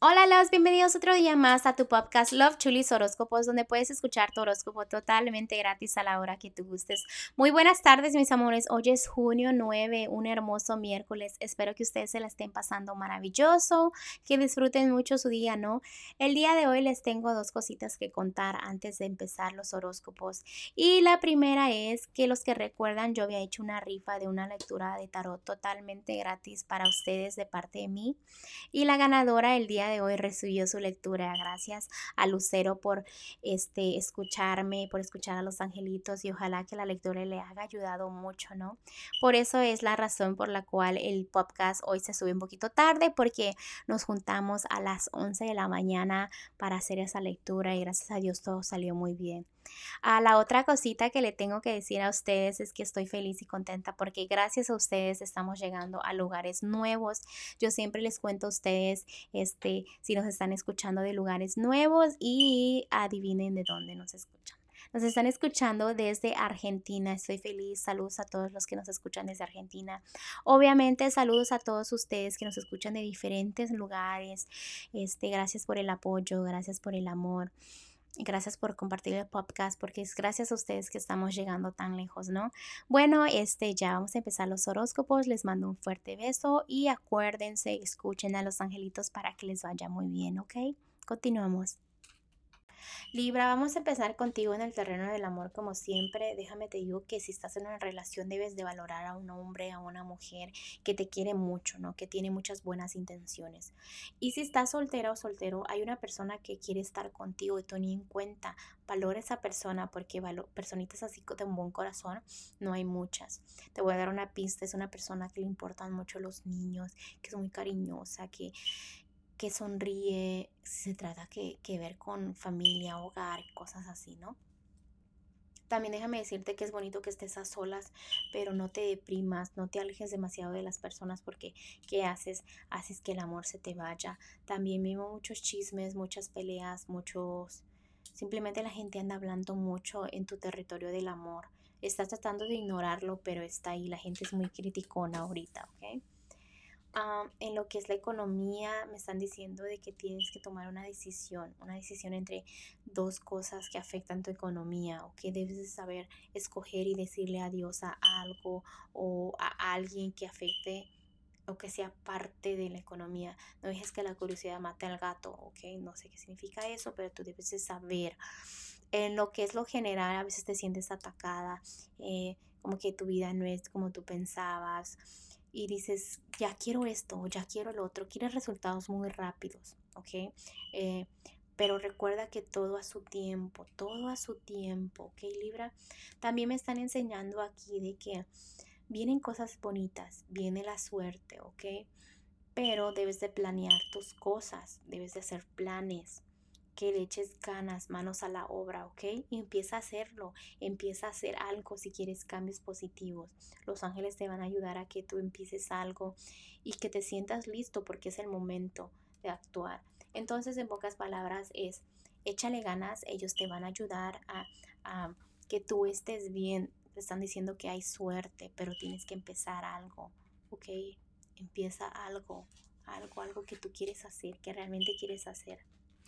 Hola, los bienvenidos otro día más a tu podcast Love Chulis Horóscopos, donde puedes escuchar tu horóscopo totalmente gratis a la hora que tú gustes. Muy buenas tardes, mis amores. Hoy es junio 9, un hermoso miércoles. Espero que ustedes se la estén pasando maravilloso, que disfruten mucho su día, ¿no? El día de hoy les tengo dos cositas que contar antes de empezar los horóscopos. Y la primera es que los que recuerdan, yo había hecho una rifa de una lectura de tarot totalmente gratis para ustedes de parte de mí. Y la ganadora el día de hoy recibió su lectura. Gracias a Lucero por este, escucharme, por escuchar a los angelitos y ojalá que la lectura le haya ayudado mucho, ¿no? Por eso es la razón por la cual el podcast hoy se sube un poquito tarde porque nos juntamos a las 11 de la mañana para hacer esa lectura y gracias a Dios todo salió muy bien. A la otra cosita que le tengo que decir a ustedes es que estoy feliz y contenta porque gracias a ustedes estamos llegando a lugares nuevos. Yo siempre les cuento a ustedes este si nos están escuchando de lugares nuevos y adivinen de dónde nos escuchan. Nos están escuchando desde Argentina. Estoy feliz. Saludos a todos los que nos escuchan desde Argentina. Obviamente, saludos a todos ustedes que nos escuchan de diferentes lugares. Este, gracias por el apoyo, gracias por el amor. Gracias por compartir el podcast porque es gracias a ustedes que estamos llegando tan lejos, ¿no? Bueno, este ya vamos a empezar los horóscopos. Les mando un fuerte beso y acuérdense, escuchen a los angelitos para que les vaya muy bien, ¿ok? Continuamos. Libra, vamos a empezar contigo en el terreno del amor como siempre. Déjame te digo que si estás en una relación debes de valorar a un hombre, a una mujer que te quiere mucho, ¿no? Que tiene muchas buenas intenciones. Y si estás soltera o soltero, hay una persona que quiere estar contigo y tú en cuenta. Valora esa persona porque personitas así con un buen corazón no hay muchas. Te voy a dar una pista, es una persona que le importan mucho los niños, que es muy cariñosa, que que sonríe, se trata que, que ver con familia, hogar, cosas así, ¿no? También déjame decirte que es bonito que estés a solas, pero no te deprimas, no te alejes demasiado de las personas porque ¿qué haces? Haces que el amor se te vaya. También vimos muchos chismes, muchas peleas, muchos... Simplemente la gente anda hablando mucho en tu territorio del amor. Estás tratando de ignorarlo, pero está ahí. La gente es muy criticona ahorita, ¿ok? En lo que es la economía, me están diciendo de que tienes que tomar una decisión, una decisión entre dos cosas que afectan tu economía o que debes de saber escoger y decirle adiós a algo o a alguien que afecte o que sea parte de la economía. No dejes que la curiosidad mate al gato, ¿ok? No sé qué significa eso, pero tú debes de saber. En lo que es lo general, a veces te sientes atacada, eh, como que tu vida no es como tú pensabas y dices, ya quiero esto, ya quiero lo otro, quieres resultados muy rápidos, ¿ok? Eh, pero recuerda que todo a su tiempo, todo a su tiempo, ¿ok, Libra? También me están enseñando aquí de que vienen cosas bonitas, viene la suerte, ¿ok? Pero debes de planear tus cosas, debes de hacer planes, que le eches ganas, manos a la obra, ¿ok? Y empieza a hacerlo, empieza a hacer algo si quieres cambios positivos. Los ángeles te van a ayudar a que tú empieces algo y que te sientas listo porque es el momento de actuar. Entonces, en pocas palabras, es échale ganas, ellos te van a ayudar a, que tú estés bien. Te están diciendo que hay suerte, pero tienes que empezar algo, ¿ok? Empieza algo, algo, algo que tú quieres hacer, que realmente quieres hacer.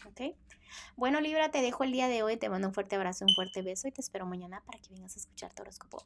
¿Ok? Bueno, Libra, te dejo el día de hoy. Te mando un fuerte abrazo, un fuerte beso y te espero mañana para que vengas a escuchar tu horóscopo.